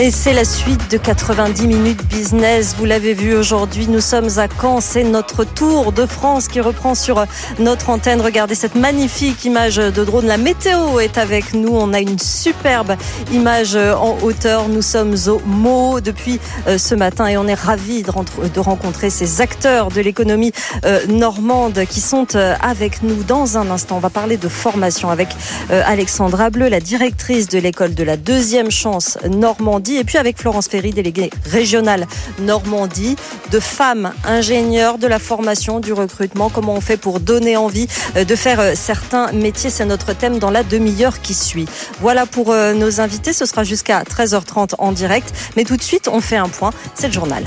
Et c'est la suite de 90 minutes business. Vous l'avez vu aujourd'hui, nous sommes à Caen. C'est notre tour de France qui reprend sur notre antenne. Regardez cette magnifique image de drone. La météo est avec nous. On a une superbe image en hauteur. Nous sommes au Mo depuis euh, ce matin et on est ravis de rencontrer ces acteurs de l'économie euh, normande qui sont euh, avec nous dans un instant. On va parler de formation avec Alexandra Bleu, la directrice de l'école de la deuxième chance Normandie et puis avec Florence Ferry, déléguée régionale Normandie, de femmes ingénieurs de la formation, du recrutement, comment on fait pour donner envie euh, de faire euh, certains métiers. C'est notre thème dans la demi-heure qui suit. Voilà pour euh, nos invités. Ce sera jusqu'à 13h30 en direct. Mais tout de suite, on fait un point. C'est le journal.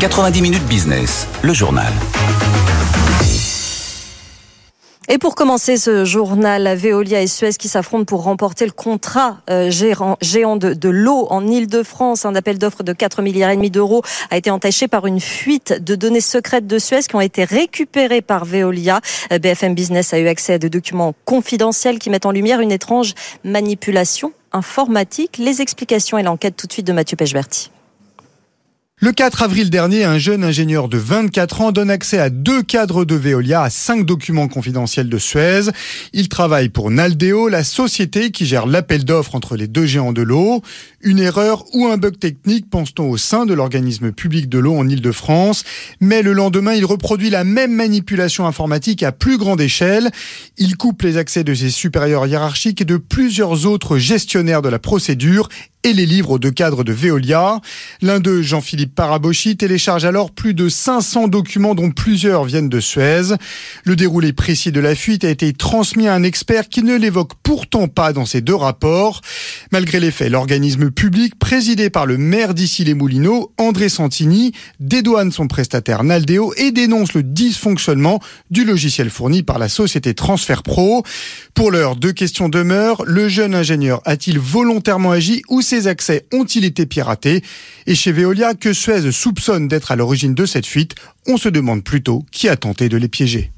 90 minutes business, le journal. Et pour commencer ce journal, Veolia et Suez qui s'affrontent pour remporter le contrat euh, géant de, l'eau en Ile-de-France. Un appel d'offres de 4 milliards et demi d'euros a été entaché par une fuite de données secrètes de Suez qui ont été récupérées par Veolia. Euh, BFM Business a eu accès à des documents confidentiels qui mettent en lumière une étrange manipulation informatique. Les explications et l'enquête tout de suite de Mathieu Pechberti. Le 4 avril dernier, un jeune ingénieur de 24 ans donne accès à deux cadres de Veolia à cinq documents confidentiels de Suez. Il travaille pour Naldeo, la société qui gère l'appel d'offres entre les deux géants de l'eau. Une erreur ou un bug technique, pense-t-on, au sein de l'organisme public de l'eau en Ile-de-France. Mais le lendemain, il reproduit la même manipulation informatique à plus grande échelle. Il coupe les accès de ses supérieurs hiérarchiques et de plusieurs autres gestionnaires de la procédure et les livres de cadre de Veolia. L'un d'eux, Jean-Philippe Parabochi, télécharge alors plus de 500 documents dont plusieurs viennent de Suez. Le déroulé précis de la fuite a été transmis à un expert qui ne l'évoque pourtant pas dans ces deux rapports. Malgré les faits, l'organisme public présidé par le maire d'Issy-les-Moulineaux, André Santini, dédouane son prestataire Naldeo et dénonce le dysfonctionnement du logiciel fourni par la société Transfer Pro. Pour l'heure, deux questions demeurent. Le jeune ingénieur a-t-il volontairement agi ou ces accès ont-ils été piratés? Et chez Veolia, que Suez soupçonne d'être à l'origine de cette fuite, on se demande plutôt qui a tenté de les piéger.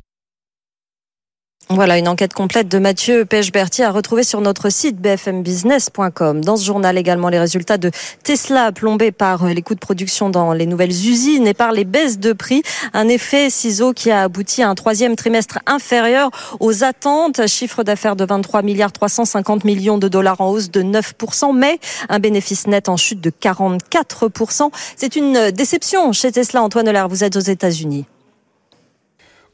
Voilà une enquête complète de Mathieu Pechberti à retrouver sur notre site bfmbusiness.com. Dans ce journal également les résultats de Tesla plombés par les coûts de production dans les nouvelles usines et par les baisses de prix. Un effet ciseau qui a abouti à un troisième trimestre inférieur aux attentes. Chiffre d'affaires de 23 milliards 350 millions de dollars en hausse de 9%, mais un bénéfice net en chute de 44%. C'est une déception chez Tesla. Antoine Hollard, vous êtes aux États-Unis.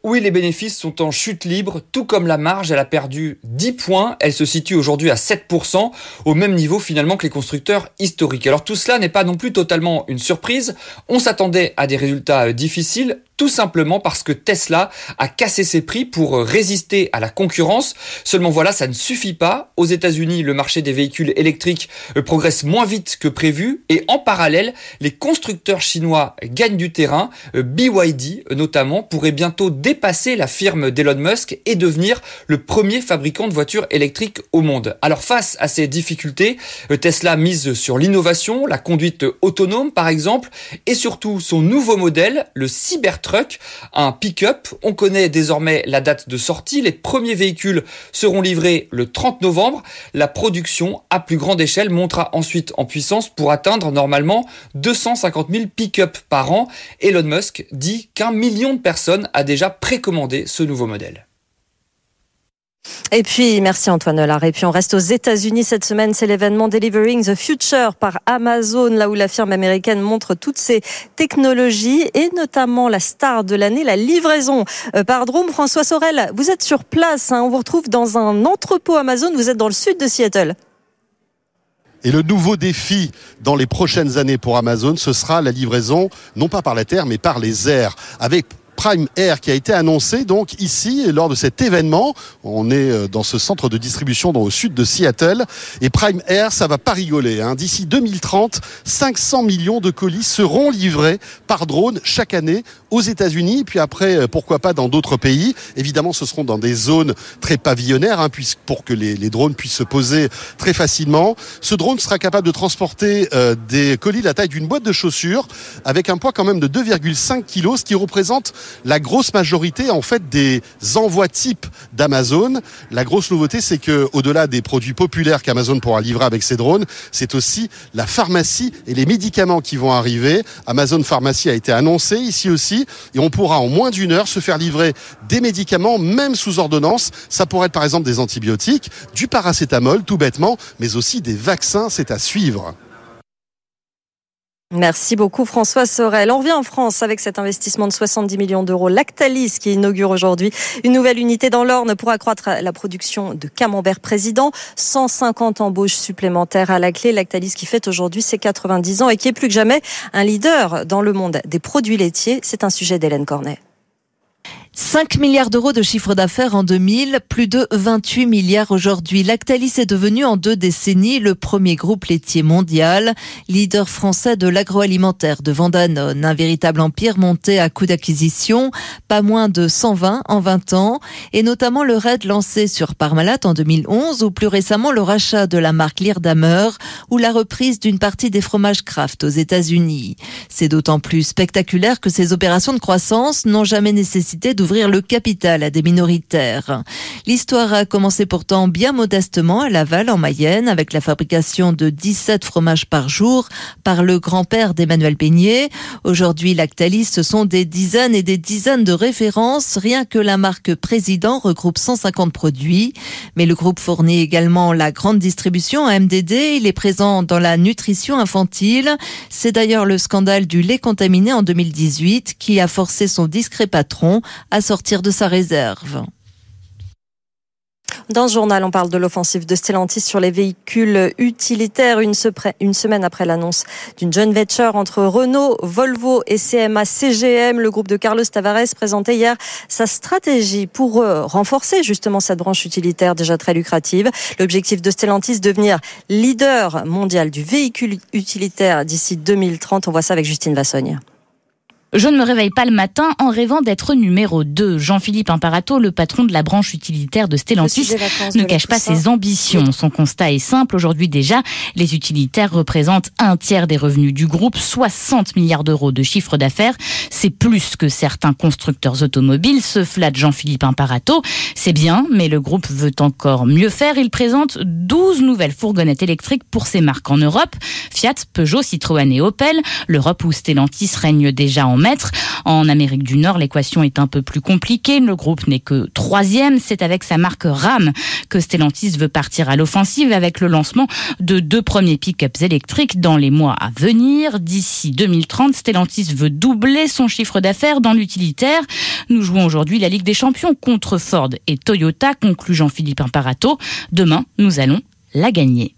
Oui, les bénéfices sont en chute libre, tout comme la marge, elle a perdu 10 points, elle se situe aujourd'hui à 7%, au même niveau finalement que les constructeurs historiques. Alors tout cela n'est pas non plus totalement une surprise, on s'attendait à des résultats difficiles, tout simplement parce que Tesla a cassé ses prix pour résister à la concurrence. Seulement voilà, ça ne suffit pas. Aux États-Unis, le marché des véhicules électriques euh, progresse moins vite que prévu et en parallèle, les constructeurs chinois gagnent du terrain. Euh, BYD notamment pourrait bientôt dépasser la firme d'Elon Musk et devenir le premier fabricant de voitures électriques au monde. Alors face à ces difficultés, euh, Tesla mise sur l'innovation, la conduite autonome par exemple et surtout son nouveau modèle, le Cybertruck truck, un pick-up. On connaît désormais la date de sortie. Les premiers véhicules seront livrés le 30 novembre. La production à plus grande échelle montera ensuite en puissance pour atteindre normalement 250 000 pick-up par an. Elon Musk dit qu'un million de personnes a déjà précommandé ce nouveau modèle. Et puis, merci Antoine Hollard. Et puis, on reste aux États-Unis cette semaine. C'est l'événement Delivering the Future par Amazon, là où la firme américaine montre toutes ses technologies et notamment la star de l'année, la livraison euh, par drone. François Sorel, vous êtes sur place. Hein. On vous retrouve dans un entrepôt Amazon. Vous êtes dans le sud de Seattle. Et le nouveau défi dans les prochaines années pour Amazon, ce sera la livraison, non pas par la terre, mais par les airs, avec Prime Air qui a été annoncé donc ici lors de cet événement. On est euh, dans ce centre de distribution dans, au sud de Seattle. Et Prime Air, ça va pas rigoler. Hein. D'ici 2030, 500 millions de colis seront livrés par drone chaque année aux États-Unis. Puis après, euh, pourquoi pas dans d'autres pays. Évidemment, ce seront dans des zones très pavillonnaires, hein, pour que les, les, drones puissent se poser très facilement. Ce drone sera capable de transporter euh, des colis de la taille d'une boîte de chaussures, avec un poids quand même de 2,5 kg, ce qui représente la grosse majorité en fait des envois type d'Amazon. La grosse nouveauté, c'est que au-delà des produits populaires qu'Amazon pourra livrer avec ses drones, c'est aussi la pharmacie et les médicaments qui vont arriver. Amazon Pharmacie a été annoncé ici aussi, et on pourra en moins d'une heure se faire livrer des médicaments, même sous ordonnance. Ça pourrait être par exemple des antibiotiques, du paracétamol, tout bêtement, mais aussi des vaccins. C'est à suivre. Merci beaucoup François Sorel. On revient en France avec cet investissement de 70 millions d'euros. Lactalis qui inaugure aujourd'hui une nouvelle unité dans l'Orne pour accroître la production de camembert président. 150 embauches supplémentaires à la clé. Lactalis qui fête aujourd'hui ses 90 ans et qui est plus que jamais un leader dans le monde des produits laitiers. C'est un sujet d'Hélène Cornet. 5 milliards d'euros de chiffre d'affaires en 2000, plus de 28 milliards aujourd'hui. Lactalis est devenu en deux décennies le premier groupe laitier mondial, leader français de l'agroalimentaire de Danone, un véritable empire monté à coup d'acquisition, pas moins de 120 en 20 ans, et notamment le raid lancé sur Parmalat en 2011 ou plus récemment le rachat de la marque Leerdammer ou la reprise d'une partie des fromages Kraft aux États-Unis. C'est d'autant plus spectaculaire que ces opérations de croissance n'ont jamais nécessité de ouvrir le capital à des minoritaires. L'histoire a commencé pourtant bien modestement à Laval, en Mayenne, avec la fabrication de 17 fromages par jour par le grand-père d'Emmanuel Peignet. Aujourd'hui, Lactalis, ce sont des dizaines et des dizaines de références. Rien que la marque Président regroupe 150 produits. Mais le groupe fournit également la grande distribution à MDD. Il est présent dans la nutrition infantile. C'est d'ailleurs le scandale du lait contaminé en 2018 qui a forcé son discret patron à sortir de sa réserve. Dans ce journal, on parle de l'offensive de Stellantis sur les véhicules utilitaires une, semaine après l'annonce d'une joint venture entre Renault, Volvo et CMA CGM. Le groupe de Carlos Tavares présentait hier sa stratégie pour euh, renforcer justement cette branche utilitaire déjà très lucrative. L'objectif de Stellantis, devenir leader mondial du véhicule utilitaire d'ici 2030. On voit ça avec Justine Vassogne. Je ne me réveille pas le matin en rêvant d'être numéro 2. Jean-Philippe Imparato, le patron de la branche utilitaire de Stellantis, ne cache pas ses ambitions. Son constat est simple. Aujourd'hui déjà, les utilitaires représentent un tiers des revenus du groupe, 60 milliards d'euros de chiffre d'affaires. C'est plus que certains constructeurs automobiles, se flatte Jean-Philippe Imparato. C'est bien, mais le groupe veut encore mieux faire. Il présente 12 nouvelles fourgonnettes électriques pour ses marques en Europe. Fiat, Peugeot, Citroën et Opel. L'Europe où Stellantis règne déjà en en Amérique du Nord, l'équation est un peu plus compliquée. Le groupe n'est que troisième. C'est avec sa marque RAM que Stellantis veut partir à l'offensive avec le lancement de deux premiers pick-ups électriques dans les mois à venir. D'ici 2030, Stellantis veut doubler son chiffre d'affaires dans l'utilitaire. Nous jouons aujourd'hui la Ligue des Champions contre Ford et Toyota, conclut Jean-Philippe Imparato. Demain, nous allons la gagner.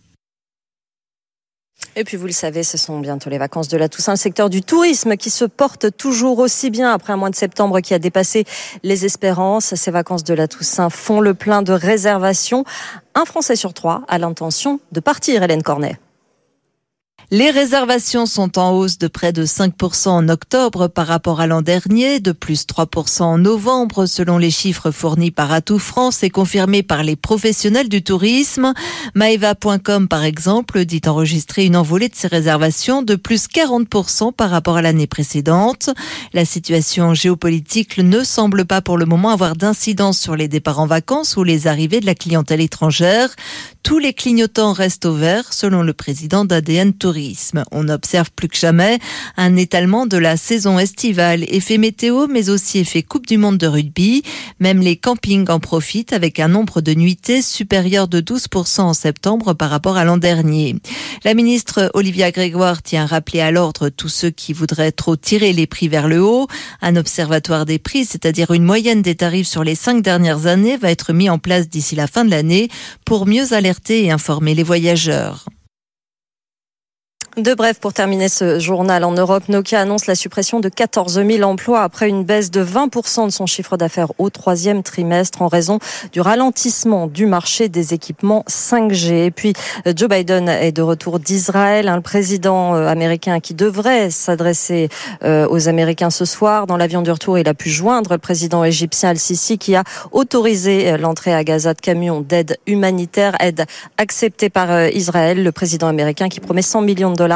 Et puis vous le savez, ce sont bientôt les vacances de la Toussaint. Le secteur du tourisme qui se porte toujours aussi bien après un mois de septembre qui a dépassé les espérances. Ces vacances de la Toussaint font le plein de réservations. Un Français sur trois a l'intention de partir, Hélène Cornet. Les réservations sont en hausse de près de 5% en octobre par rapport à l'an dernier, de plus 3% en novembre selon les chiffres fournis par Atout France et confirmés par les professionnels du tourisme. Maeva.com par exemple dit enregistrer une envolée de ses réservations de plus 40% par rapport à l'année précédente. La situation géopolitique ne semble pas pour le moment avoir d'incidence sur les départs en vacances ou les arrivées de la clientèle étrangère. Tous les clignotants restent au vert selon le président d'ADN Tourisme. On observe plus que jamais un étalement de la saison estivale, effet météo, mais aussi effet Coupe du Monde de rugby. Même les campings en profitent avec un nombre de nuitées supérieur de 12% en septembre par rapport à l'an dernier. La ministre Olivia Grégoire tient à rappeler à l'ordre tous ceux qui voudraient trop tirer les prix vers le haut. Un observatoire des prix, c'est-à-dire une moyenne des tarifs sur les cinq dernières années, va être mis en place d'ici la fin de l'année pour mieux alerter et informer les voyageurs. De bref, pour terminer ce journal en Europe, Nokia annonce la suppression de 14 000 emplois après une baisse de 20% de son chiffre d'affaires au troisième trimestre en raison du ralentissement du marché des équipements 5G. Et puis, Joe Biden est de retour d'Israël, un président euh, américain qui devrait s'adresser euh, aux Américains ce soir. Dans l'avion du retour, il a pu joindre le président égyptien Al-Sisi qui a autorisé euh, l'entrée à Gaza de camions d'aide humanitaire, aide acceptée par Israël. Le président américain qui promet 100 millions de dollars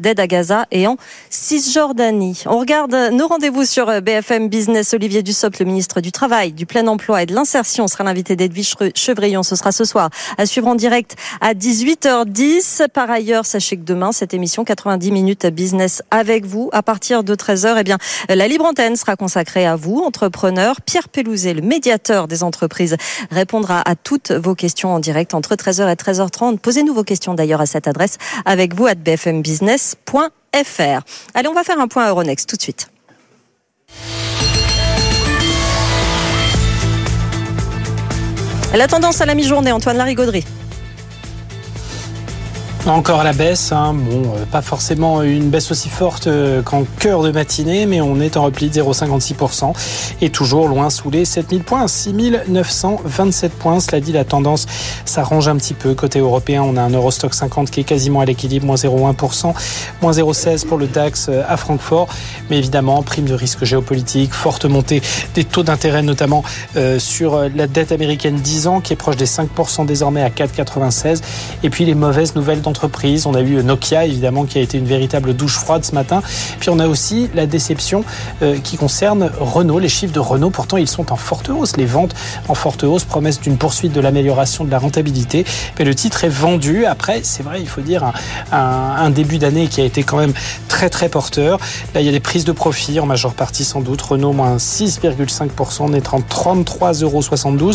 d'aide à Gaza et en Cisjordanie. On regarde nos rendez-vous sur euh, BFM Business. Olivier Dussopt, le ministre du Travail, du Plein Emploi et de l'Insertion, sera l'invité d'Edwige Chevrillon. Ce sera ce soir à suivre en direct à 18h10. Par ailleurs, sachez que demain, cette émission 90 minutes business avec vous à partir de 13h, eh bien, la libre antenne sera consacrée à vous, entrepreneurs. Pierre Pelouzet, le médiateur des entreprises, répondra à toutes vos questions en direct entre 13h et 13h30. Posez-nous vos questions d'ailleurs à cette adresse avec vous à BFM business.fr. Allez, on va faire un point Euronext tout de suite. La tendance à la mi-journée, Antoine Larigauderie. Encore la baisse, hein. bon, euh, pas forcément une baisse aussi forte euh, qu'en cœur de matinée, mais on est en repli de 0,56% et toujours loin sous les 7000 points, 6927 points. Cela dit, la tendance s'arrange un petit peu. Côté européen, on a un Eurostock 50 qui est quasiment à l'équilibre, moins 0,1%, moins 0,16 pour le DAX euh, à Francfort. Mais évidemment, prime de risque géopolitique, forte montée des taux d'intérêt, notamment sur la dette américaine 10 ans qui est proche des 5% désormais à 4,96. Et puis les mauvaises nouvelles On a eu Nokia, évidemment, qui a été une véritable douche froide ce matin. Puis on a aussi la déception euh, qui concerne Renault. Les chiffres de Renault, pourtant, ils sont en forte hausse. Les ventes en forte hausse promessent d'une poursuite de l'amélioration de la rentabilité. Mais le titre est vendu. Après, c'est vrai, il faut dire, un, début d'année qui a été quand même très, très porteur. Là, il y a des prises de profit en majeure partie, sans doute. Renault, moins 6,5%, on en 33,72 euros.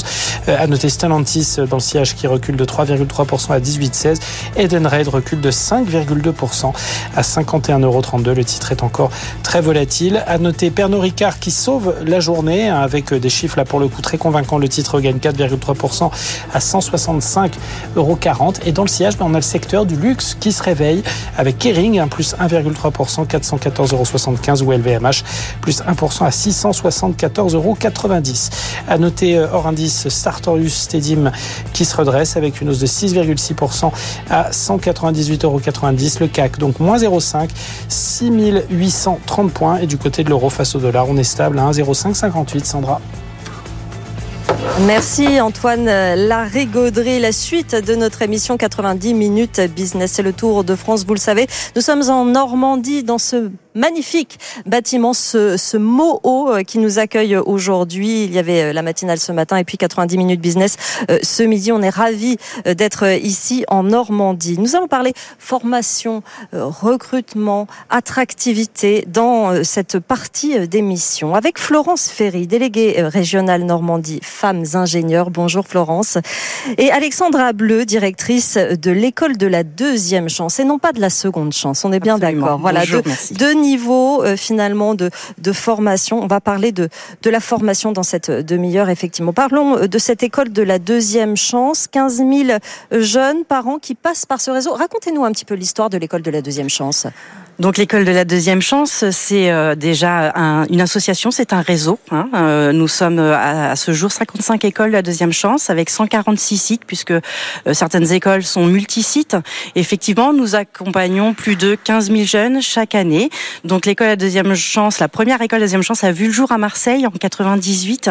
Euh, à noter Stellantis dans le sillage qui recule de 3,3% à 18,16. Eden Raid recule de 5,2% à 51,32 euros. Le titre est encore très volatile. À noter Pernod Ricard qui sauve la journée hein, avec des chiffres là pour le coup très convaincants. Le titre gagne 4,3% à 165,40 euros. Et dans le sillage, ben, on a le secteur du luxe qui se réveille avec Kering, un plus 1,3%, 414,75 euros ou LVMH, plus 1% à 674,90 euros. À noter euh, hors indice Sartorius Stedim qui se redresse avec une hausse de 6,6% à 198,90 euros. Le CAC, donc moins 0,5, 6830 points. Et du côté de l'euro face au dollar, on est stable à 1,0558. Sandra. Merci Antoine Larigauderie. La suite de notre émission 90 minutes business et le tour de France, vous le savez. Nous sommes en Normandie dans ce magnifique bâtiment, ce, ce Moho euh, qui nous accueille aujourd'hui. Il y avait euh, la matinale ce matin et puis 90 minutes business euh, ce midi. On est ravis d'être ici en Normandie. Nous allons parler formation, recrutement, attractivité dans cette partie d'émission avec Florence Ferry, déléguée régionale Normandie femmes ingénieurs. Bonjour Florence. Et Alexandra Bleu, directrice de l'école de la deuxième chance et non pas de la seconde chance. On est bien d'accord. Voilà, Bonjour, deux, niveau euh, finalement de, de formation. On va parler de, de la formation dans cette demi-heure, effectivement. Parlons euh, de cette école de la deuxième chance. 15 000 jeunes parents qui passent par ce réseau. Racontez-nous un petit peu l'histoire de l'école de la deuxième chance. Donc l'école de la deuxième chance, c'est euh, déjà une association, c'est un réseau. Hein. Euh, nous sommes euh, à, ce jour 55 écoles de la deuxième chance avec 146 sites puisque certaines écoles sont multisites. Effectivement, nous accompagnons plus de 15 000 jeunes chaque année. Donc l'école de la deuxième chance, la première école de la deuxième chance a vu le jour à Marseille en 98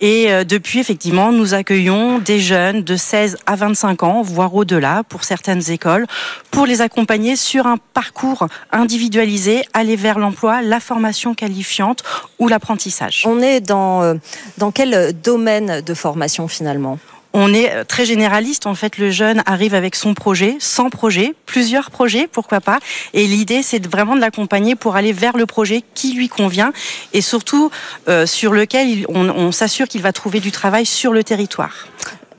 et depuis effectivement, nous accueillons des jeunes de 16 à 25 ans, voire au-delà pour certaines écoles, pour les accompagner sur un parcours individualiser, aller vers l'emploi, la formation qualifiante ou l'apprentissage. On est dans, euh, dans quel domaine de formation finalement? On est euh, très généraliste. En fait, le jeune arrive avec son projet, sans projet, plusieurs projets, pourquoi pas. Et l'idée, c'est vraiment de l'accompagner pour aller vers le projet qui lui convient et surtout euh, sur lequel on, on s'assure qu'il va trouver du travail sur le territoire.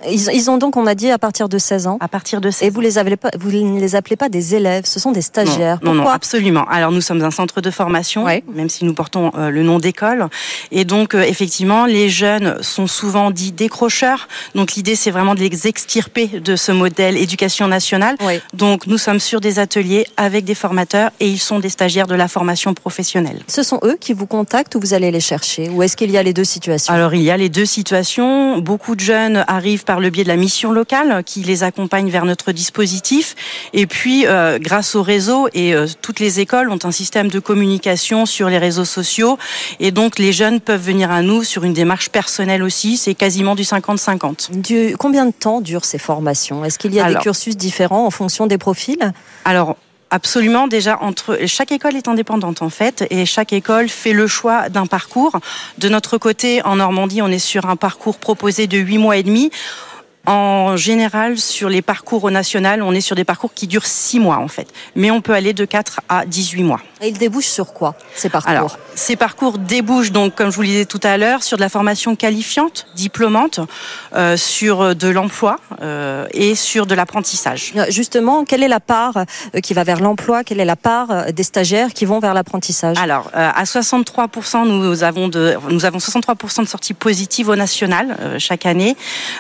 Ils, ont donc, on m'a dit, à partir de 16 ans. À partir de 16 Et vous les avez pas, vous ne les appelez pas des élèves, ce sont des stagiaires. Non, non, absolument. Alors nous sommes un centre de formation, même si nous portons euh, le nom d'école. Et donc euh, effectivement, les jeunes sont souvent dits décrocheurs. Donc l'idée, c'est vraiment de les extirper de ce modèle éducation nationale. Donc nous sommes sur des ateliers avec des formateurs et ils sont des stagiaires de la formation professionnelle. Ce sont eux qui vous contactent ou vous allez les chercher? Ou est-ce qu'il y a les deux situations? Alors il y a les deux situations. Beaucoup de jeunes arrivent par le biais de la mission locale qui les accompagne vers notre dispositif. Et puis, euh, grâce au réseau, et euh, toutes les écoles ont un système de communication sur les réseaux sociaux. Et donc, les jeunes peuvent venir à nous sur une démarche personnelle aussi. C'est quasiment du 50-50. Combien de temps durent ces formations? Est-ce qu'il y a des cursus différents en fonction des profils? Alors, Absolument. Déjà, entre chaque école est indépendante en fait, et chaque école fait le choix d'un parcours. De notre côté, en Normandie, on est sur un parcours proposé de huit mois et demi. En général, sur les parcours au national, on est sur des parcours qui durent 6 mois en fait. Mais on peut aller de 4 à 18 mois. Et ils débouchent sur quoi, ces parcours Alors, ces parcours débouchent, donc, comme je vous le disais tout à l'heure, sur de la formation qualifiante, diplômante, euh, sur de l'emploi euh, et sur de l'apprentissage. Euh, justement, quelle est la part euh, qui va vers l'emploi Quelle est la part euh, des stagiaires qui vont vers l'apprentissage? Alors, à 63%, nous avons, de, nous avons 63% de sorties positives au national chaque année.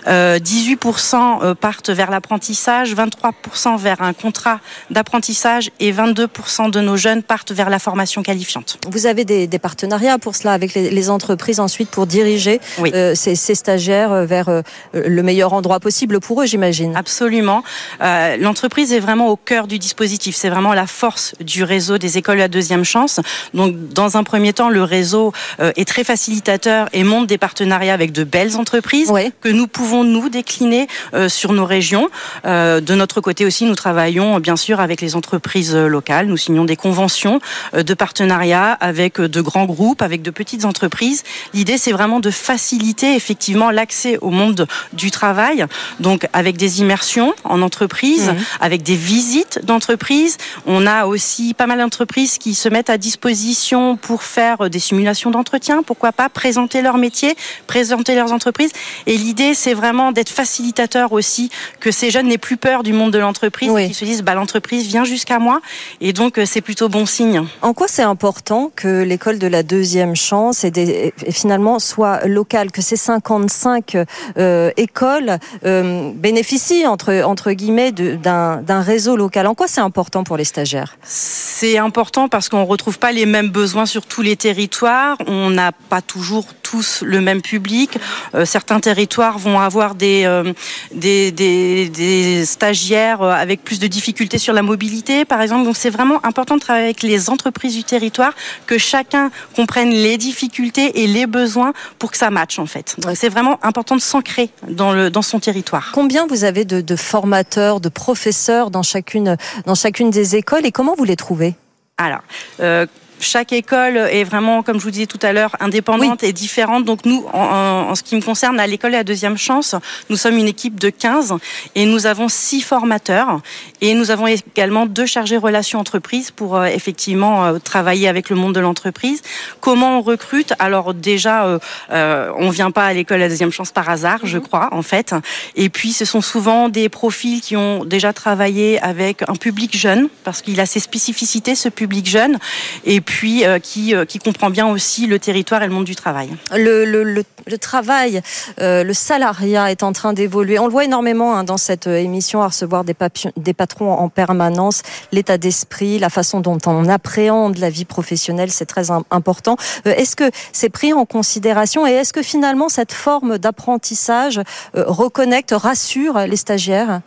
18 18% partent vers l'apprentissage, 23% vers un contrat d'apprentissage et 22% de nos jeunes partent vers la formation qualifiante. Vous avez des, partenariats pour cela avec les, entreprises ensuite pour diriger euh, ces, stagiaires euh, vers euh, le meilleur endroit possible pour eux, j'imagine. Absolument. L'entreprise est vraiment au cœur du dispositif. C'est vraiment la force du réseau des écoles à deuxième chance. Donc, dans un premier temps, le réseau est très facilitateur et monte des partenariats avec de belles entreprises que nous pouvons nous décliner euh, sur nos régions. Euh, de notre côté aussi, nous travaillons bien sûr avec les entreprises locales. Nous signons des conventions euh, de partenariat avec de grands groupes, avec de petites entreprises. L'idée, c'est vraiment de faciliter effectivement l'accès au monde du travail, donc avec des immersions en entreprise, mmh. avec des visites d'entreprise. On a aussi pas mal d'entreprises qui se mettent à disposition pour faire des simulations d'entretien, pourquoi pas présenter leur métier, présenter leurs entreprises. Et l'idée, c'est vraiment d'être facilitateur facilitateur aussi que ces jeunes n'aient plus peur du monde de l'entreprise, qu'ils se disent bah, l'entreprise vient jusqu'à moi. Et donc euh, c'est plutôt bon signe. En quoi c'est important que l'école de la deuxième chance et, finalement soit locale, que ces 55 euh, écoles euh, bénéficient entre, entre guillemets d'un réseau local? En quoi c'est important pour les stagiaires? C'est important parce qu'on ne retrouve pas les mêmes besoins sur tous les territoires, on n'a pas toujours tous le même public, certains territoires vont avoir des euh, des, des, stagiaires euh, avec plus de difficultés sur la mobilité, par exemple. Donc c'est vraiment important de travailler avec les entreprises du territoire, que chacun comprenne les difficultés et les besoins pour que ça matche en fait. C'est vraiment important de s'ancrer dans, le, dans son territoire. Combien vous avez de, formateurs, de professeurs dans chacune, dans chacune des écoles et comment vous les trouvez? Alors, euh, chaque école est vraiment, comme je vous disais tout à l'heure, indépendante et différente. Donc nous, en, ce qui me concerne, à l'école et à deuxième chance, nous sommes une équipe de 15 et nous avons six formateurs et nous avons également deux chargés relations entreprises pour euh, effectivement euh, travailler avec le monde de l'entreprise. Comment on recrute? Alors déjà, euh, euh on vient pas à l'école à deuxième chance par hasard, je mhm. crois, en fait. Et puis ce sont souvent des profils qui ont déjà travaillé avec un public jeune parce qu'il a ses spécificités, ce public jeune. Et puis euh, qui, euh, qui comprend bien aussi le territoire et le monde du travail. Le, le, le, travail, euh, le salariat est en train d'évoluer. On le voit énormément hein, dans cette émission à recevoir des, des patrons en permanence, l'état d'esprit, la façon dont on appréhende la vie professionnelle, c'est très important. est-ce que c'est pris en considération et est-ce que finalement cette forme d'apprentissage reconnecte, rassure les stagiaires?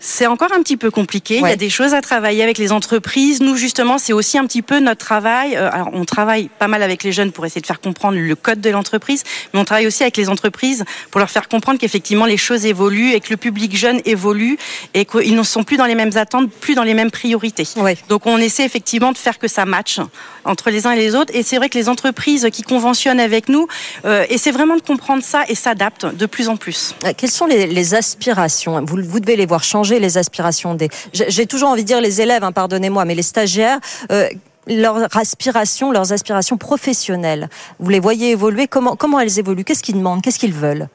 C'est encore un petit peu compliqué. Il y a des choses à travailler avec les entreprises. Nous, justement, c'est aussi un petit peu notre travail. Euh, alors, on travaille pas mal avec les jeunes pour essayer de faire comprendre le code de l'entreprise, mais on travaille aussi avec les entreprises pour leur faire comprendre qu'effectivement les choses évoluent et que le public jeune évolue et qu'ils ne sont plus dans les mêmes attentes, plus dans les mêmes priorités. Donc, on essaie effectivement de faire que ça matche entre les uns et les autres. Et c'est vrai que les entreprises qui conventionnent avec nous euh, essaient vraiment de comprendre ça et s'adaptent de plus en plus. Euh, quelles sont les, aspirations? Vous, vous devez les voir changer les aspirations des. J'ai toujours envie de dire les élèves, hein, pardonnez-moi, mais les stagiaires. Euh, leurs aspirations, leurs aspirations professionnelles. Vous les voyez évoluer? Comment, comment elles évoluent? Qu'est-ce qu'ils demandent? Qu'est-ce qu'ils veulent?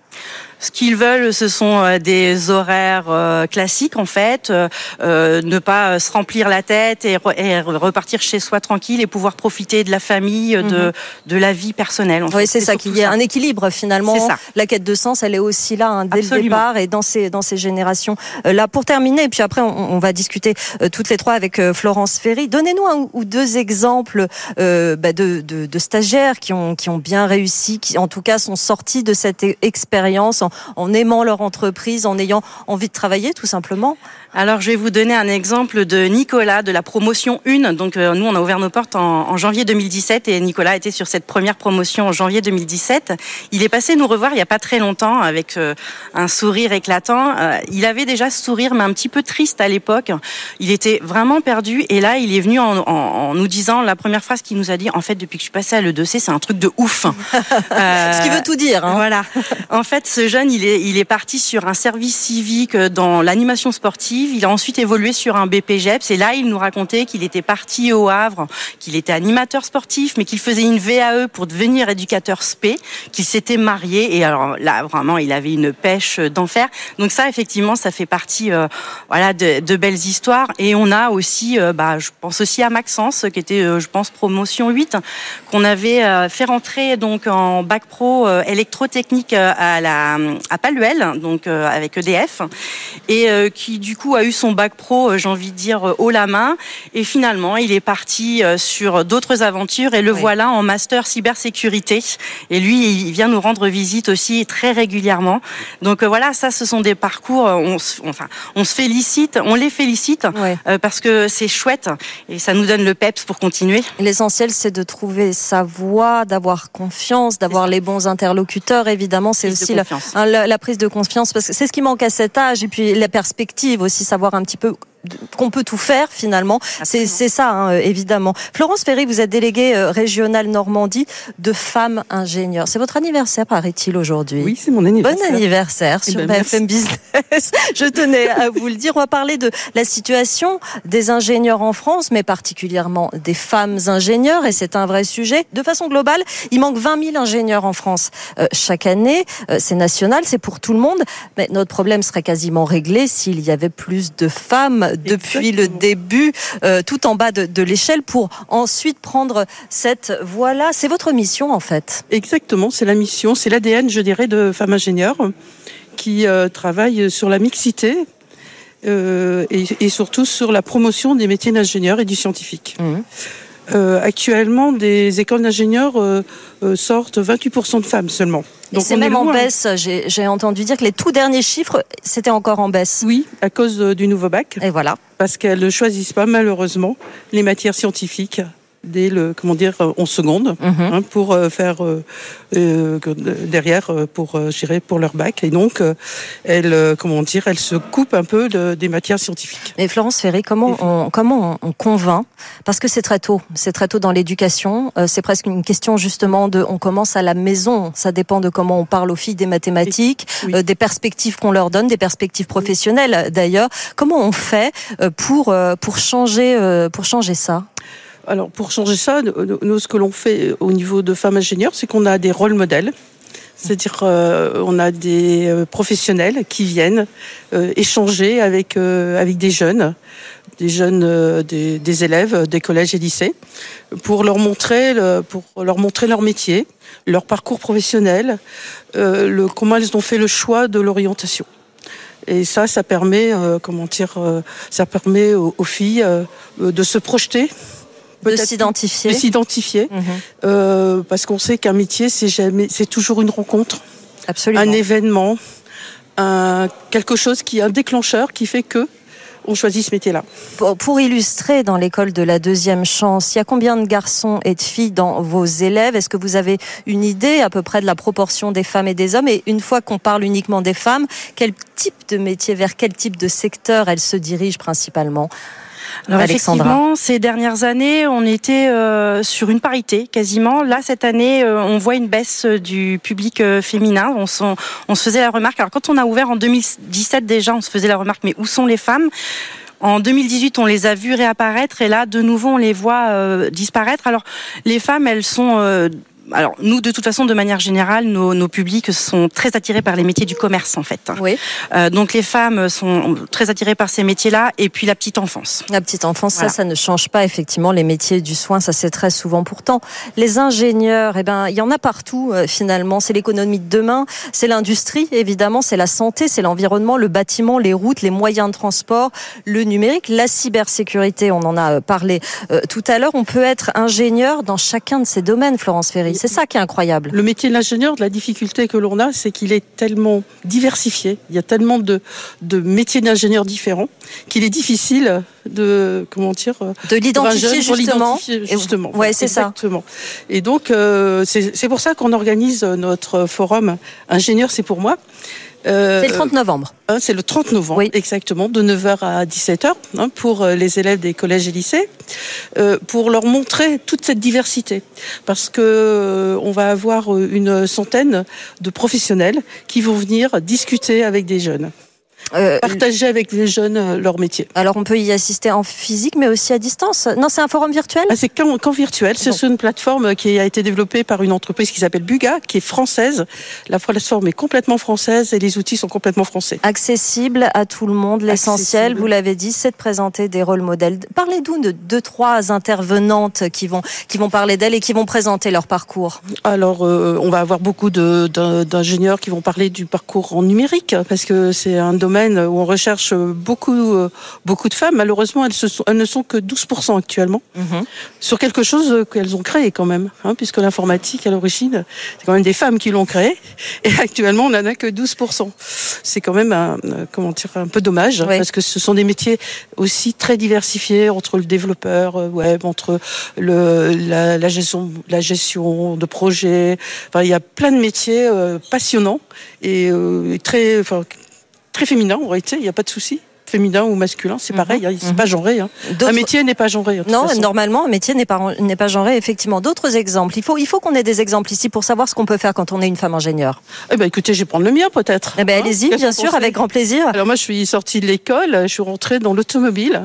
Ce qu'ils veulent, ce sont euh, des horaires euh, classiques en fait, euh, ne pas se remplir la tête et, repartir chez soi tranquille et pouvoir profiter de la famille, de, mhm. de la vie personnelle. oui, c'est ça, qu'il y a un équilibre finalement. La quête de sens, elle est aussi là hein, dès le départ et dans ces, dans ces générations. là, pour terminer, et puis après, on, va discuter toutes les trois avec Florence Ferry. Donnez-nous un ou deux exemples bah, de, de, de, stagiaires qui ont, qui ont bien réussi, qui en tout cas sont sortis de cette e-, expérience en, aimant leur entreprise, en ayant envie de travailler tout simplement alors, je vais vous donner un exemple de Nicolas de la promotion 1. Donc, euh, nous, on a ouvert nos portes en, janvier 2017 et Nicolas était sur cette première promotion en janvier 2017. Il est passé nous revoir il n'y a pas très longtemps avec euh, un sourire éclatant. Euh, il avait déjà ce sourire, mais un petit peu triste à l'époque. Il était vraiment perdu et là, il est venu en, nous disant la première phrase qu'il nous a dit en fait, depuis que je suis passé à l'E2C, c'est un truc de ouf. ce qui veut tout dire. Hein. Voilà. En fait, ce jeune, il est, parti sur un service civique dans l'animation sportive il a ensuite évolué sur un BPGEPS et là, il nous racontait qu'il était parti au Havre, qu'il était animateur sportif, mais qu'il faisait une VAE pour devenir éducateur SP, qu'il s'était marié et alors là, vraiment, il avait une pêche d'enfer. Donc ça, effectivement, ça fait partie, euh, voilà, de, belles histoires. Et on a aussi, euh, bah, je pense aussi à Maxence, qui était, euh, je pense, promotion 8, qu'on avait fait rentrer donc en bac pro électrotechnique à la à Paluel, donc avec EDF, et qui du coup a eu son bac pro, euh, j'ai envie de dire, euh, haut la main. Et finalement, il est parti euh, sur d'autres aventures et le voilà en master cybersécurité. Et lui, il vient nous rendre visite aussi très régulièrement. Donc voilà, ça, ce sont des parcours. On, enfin, on se félicite, on les félicite parce que c'est chouette et ça nous donne le peps pour continuer. L'essentiel, c'est de trouver sa voie, d'avoir confiance, d'avoir les bons interlocuteurs. Évidemment, c'est aussi la, la, prise de confiance parce que c'est ce qui manque à cet âge et puis la perspective aussi savoir un petit peu qu'on peut tout faire finalement. C'est ça, hein, évidemment. Florence Ferry, vous êtes déléguée euh, régionale Normandie de femmes ingénieurs. C'est votre anniversaire, paraît-il, aujourd'hui. Oui, c'est mon anniversaire. Bon anniversaire eh sur BFM ben, Business. Je tenais à vous le dire. On va parler de la situation des ingénieurs en France, mais particulièrement des femmes ingénieurs, et c'est un vrai sujet. De façon globale, il manque 20 000 ingénieurs en France euh, chaque année. Euh, c'est national, c'est pour tout le monde, mais notre problème serait quasiment réglé s'il y avait plus de femmes depuis le début, euh, tout en bas de, l'échelle, pour ensuite prendre cette voie-là. C'est votre mission, en fait. Exactement, c'est la mission, c'est l'ADN, je dirais, de femmes ingénieures qui euh, travaillent sur la mixité. Euh, et, surtout sur la promotion des métiers d'ingénieur et du scientifique. Mmh. actuellement, des écoles d'ingénieurs sortent 28% de femmes seulement. C'est même en baisse. J'ai entendu dire que les tout derniers chiffres, c'était encore en baisse. Oui, à cause euh, du nouveau bac. Et voilà. Parce qu'elles ne choisissent pas, malheureusement, les matières scientifiques dès le comment dire 11 secondes mhm. hein, pour euh, faire euh, euh, derrière pour gérer pour leur bac. Et donc elle comment dire elle se coupe un peu de, des matières scientifiques. Et Florence Ferry comment on, comment on, convainc? Parce que c'est très tôt. C'est très tôt dans l'éducation. C'est presque une question justement de on commence à la maison. Ça dépend de comment on parle aux filles des mathématiques des perspectives qu'on leur donne des perspectives professionnelles d'ailleurs. Comment on fait pour pour changer pour changer ça? Alors pour changer ça, nous ce que l'on fait au niveau de femmes ingénieures, c'est qu'on a des rôles modèles. C'est-à-dire, euh, on a des euh, professionnels qui viennent euh, échanger avec avec des jeunes, des jeunes, des, élèves des collèges et lycées, pour leur montrer pour leur montrer leur métier, leur parcours professionnel, comment elles ont fait le choix de l'orientation. Et ça, ça permet, comment dire, ça permet aux, aux filles de se projeter de s'identifier. De s'identifier, mhm. euh, parce qu'on sait qu'un métier, c'est jamais, c'est toujours une rencontre, Absolument. un événement, un, quelque chose qui un déclencheur qui fait que on choisit ce métier-là. Pour, illustrer dans l'école de la deuxième chance, il y a combien de garçons et de filles dans vos élèves? Est-ce que vous avez une idée à peu près de la proportion des femmes et des hommes? Et une fois qu'on parle uniquement des femmes, quel type de métier, vers quel type de secteur elles se dirigent principalement? Alors effectivement, ces dernières années, on était euh, sur une parité quasiment. Là, cette année, euh, on voit une baisse du public euh, féminin. On, on se faisait la remarque. Alors quand on a ouvert en 2017 déjà, on se faisait la remarque, mais où sont les femmes? En 2018, on les a vues réapparaître et là, de nouveau, on les voit disparaître. Alors, les femmes, elles sont alors nous, de toute façon, de manière générale, nos, nos, publics sont très attirés par les métiers du commerce, en fait. Oui. Euh, donc les femmes sont très attirées par ces métiers-là, et puis la petite enfance. La petite enfance, ça, ça ne change pas effectivement. Les métiers du soin, ça c'est très souvent. Pourtant, les ingénieurs, eh ben, il y en a partout euh, finalement. C'est l'économie de demain, c'est l'industrie évidemment, c'est la santé, c'est l'environnement, le bâtiment, les routes, les moyens de transport, le numérique, la cybersécurité. On en a euh, parlé tout à l'heure. On peut être ingénieur dans chacun de ces domaines, Florence Ferry. C'est ça qui est incroyable. Le métier de l'ingénieur, la difficulté que l'on a, c'est qu'il est tellement diversifié. Il y a tellement de, de métiers d'ingénieurs différents qu'il est difficile de comment dire de l'identifier justement. justement. Ouais, c'est ça. Exactement. Et donc euh, c'est pour ça qu'on organise notre forum ingénieur, c'est pour moi. Euh, c'est le 30 novembre. Hein, c'est le 30 novembre, oui. exactement, de 9h à 17h, hein, pour euh, les élèves des collèges et lycées, euh, pour leur montrer toute cette diversité. Parce que euh, on va avoir une centaine de professionnels qui vont venir discuter avec des jeunes. Euh, partager avec les jeunes euh, leur métier. Alors on peut y assister en physique, mais aussi à distance. Non, c'est un forum virtuel? Ah, c'est qu'en, virtuel. C'est sur une plateforme qui a été développée par une entreprise qui s'appelle Buga, qui est française. La plateforme est complètement française et les outils sont complètement français. Accessible à tout le monde. L'essentiel, vous l'avez dit, c'est de présenter des rôles modèles. Parlez-nous de deux, trois intervenantes qui vont qui vont parler d'elles et qui vont présenter leur parcours. Alors, euh, on va avoir beaucoup de, d'ingénieurs qui vont parler du parcours en numérique parce que c'est un domaine où on recherche beaucoup, euh, beaucoup de femmes. Malheureusement, elles, elles ne sont que 12% actuellement mhm. sur quelque chose qu'elles ont créé quand même, hein, puisque l'informatique à l'origine, c'est quand même des femmes qui l'ont créé, et actuellement on n'en a que 12%. C'est quand même un, euh, comment dire, un peu dommage, parce que ce sont des métiers aussi très diversifiés entre le développeur euh, web, entre le, la, gestion, la gestion de projets. Enfin, il y a plein de métiers passionnants et, très, enfin, très féminin en réalité, il n'y a pas de souci féminin ou masculin, c'est pareil, mhm. hein, c'est pas mhm. genré. Hein. Un métier n'est pas genré. Non, normalement, un métier n'est pas n'est pas genré. Effectivement, d'autres exemples. Il faut il faut qu'on ait des exemples ici pour savoir ce qu'on peut faire quand on est une femme ingénieure. Eh ben, écoutez, je vais prendre le mien peut-être. Eh ben, hein, allez-y, bien sûr, avec grand plaisir. Alors moi, je suis sortie de l'école, je suis rentrée dans l'automobile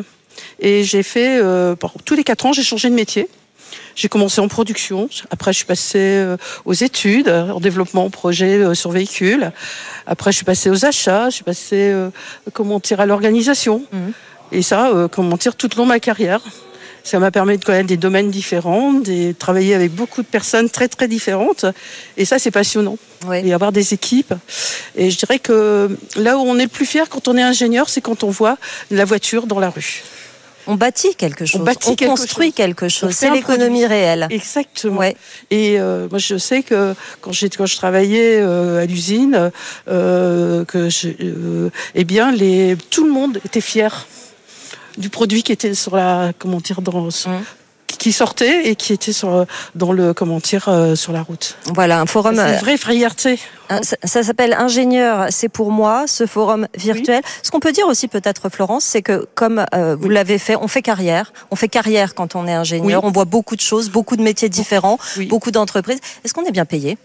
et j'ai fait euh, tous les quatre ans, j'ai changé de métier. J'ai commencé en production. Après, je suis passée euh, aux études, en développement projet euh, sur véhicules. Après, je suis passée aux achats. Je suis passée, euh, comment dire, à l'organisation. Mhm. Et ça, comment dire, tout le long de ma carrière. Ça m'a permis de connaître des domaines différents, de travailler avec beaucoup de personnes très très différentes. Et ça, c'est passionnant. Et avoir des équipes. Et je dirais que là où on est le plus fier quand on est ingénieur, c'est quand on voit la voiture dans la rue. On bâtit quelque chose. On, construit quelque chose. C'est l'économie réelle. Exactement. Et euh, moi, je sais que quand, quand je travaillais euh, à l'usine, euh, que eh bien, les, tout le monde était fier du produit qui était sur la comment dire dans mmh qui sortait et qui était sur, dans le comment dire euh, sur la route. Voilà un forum. C'est une vraie fierté. Ça, s'appelle Ingénieur, c'est pour moi, ce forum virtuel. Ce qu'on peut dire aussi peut-être, Florence, c'est que comme euh, vous l'avez fait, on fait carrière. On fait carrière quand on est ingénieur. On voit beaucoup de choses, beaucoup de métiers différents, beaucoup d'entreprises. Est-ce qu'on est bien payé?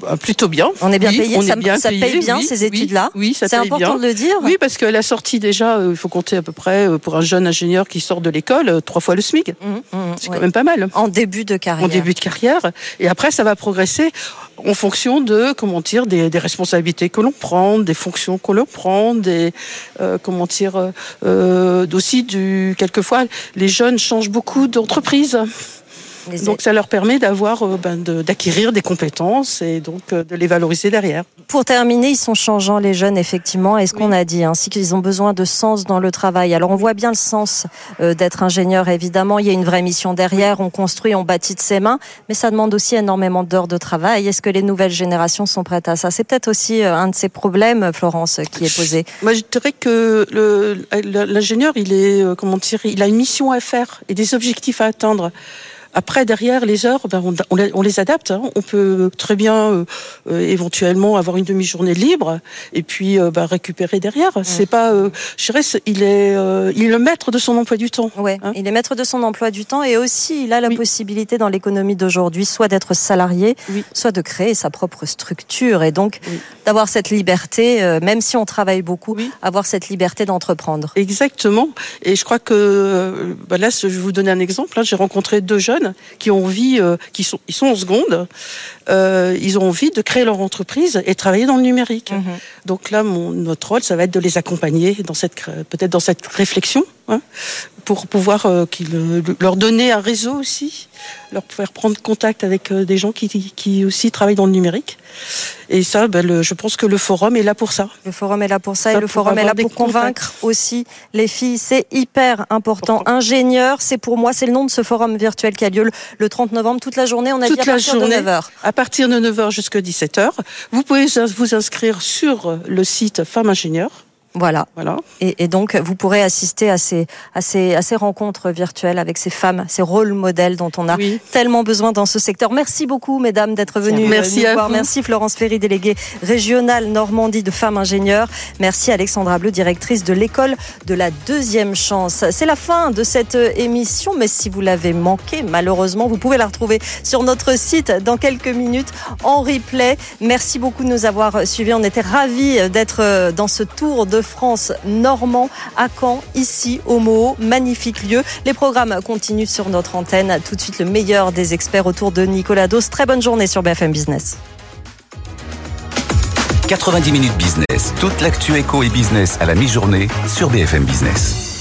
Bah, plutôt bien. On est bien payé. ça, paye bien ces études-là. Oui, ça c'est important de le dire. Oui, parce que la sortie déjà, euh, il faut compter à peu près euh, pour un jeune ingénieur qui sort de l'école euh, trois fois le SMIC. Mmh, mmh, c'est quand même pas mal. En début de carrière. En début de carrière, et après ça va progresser en fonction de comment dire des, responsabilités que l'on prend, des fonctions que l'on prend, des comment dire aussi du quelquefois les jeunes changent beaucoup Donc ça leur permet d'avoir, euh, ben, d'acquérir des compétences et donc euh, de les valoriser derrière. Pour terminer, ils sont changeants les jeunes effectivement. Est-ce qu'on a dit ainsi qu'ils ont besoin de sens dans le travail? Alors on voit bien le sens euh, d'être ingénieur évidemment. Il y a une vraie mission derrière. On construit, on bâtit de ses mains, mais ça demande aussi énormément d'heures de travail. Est-ce que les nouvelles générations sont prêtes à ça? C'est peut-être aussi un de ces problèmes, Florence, qui est posé. Moi, je dirais que l'ingénieur, il est comment dire, il a une mission à faire et des objectifs à atteindre. Après, derrière, les heures, ben, on, les adapte. Hein. On peut très bien, euh, euh, éventuellement, avoir une demi-journée libre et puis euh, ben, récupérer derrière. Mm. C'est pas, je dirais, il est, il est le maître de son emploi du temps. Ouais, hein. il est maître de son emploi du temps et aussi, il a la possibilité dans l'économie d'aujourd'hui, soit d'être salarié, soit de créer sa propre structure et donc d'avoir cette liberté, même si on travaille beaucoup, avoir cette liberté d'entreprendre. Exactement. Et je crois que, ben là, je vais vous donner un exemple. J'ai rencontré deux jeunes jeunes qui ont envie, euh, qui sont, ils sont en seconde, euh, ils ont envie de créer leur entreprise et travailler dans le numérique. Mhm. Donc là, mon, notre rôle, ça va être de les accompagner dans cette, peut-être dans cette réflexion, hein, pour pouvoir euh, leur donner un réseau aussi, leur faire prendre contact avec euh, des gens qui, qui aussi travaillent dans le numérique. Et ça, ben, je pense que le forum est là pour ça. Le forum est là pour ça, et le forum est là pour convaincre aussi les filles. C'est hyper important. Ingénieur, c'est pour moi, c'est le nom de ce forum virtuel qui a lieu le 30 novembre. Toute la journée, on a Toute dit à partir de 9h. À partir de 9h jusqu'à 17h. Vous pouvez vous inscrire sur le site Femmes Ingénieurs. Voilà. voilà. Et, et, donc, vous pourrez assister à ces, à, ces, à ces rencontres virtuelles avec ces femmes, ces rôles modèles dont on a tellement besoin dans ce secteur. Merci beaucoup, mesdames, d'être venues Merci nous à voir. Vous. Merci Florence Ferry, déléguée régionale Normandie de femmes ingénieurs. Merci Alexandra Bleu, directrice de l'école de la deuxième chance. C'est la fin de cette émission, mais si vous l'avez manqué, malheureusement, vous pouvez la retrouver sur notre site dans quelques minutes en replay. Merci beaucoup de nous avoir suivis. On était ravis d'être dans ce tour de France normand à Caen, ici au Mo, magnifique lieu. Les programmes continuent sur notre antenne. Tout de suite, le meilleur des experts autour de Nicolas Dos. Très bonne journée sur BFM Business. 90 minutes business, toute l'actu éco et business à la mi-journée sur BFM Business.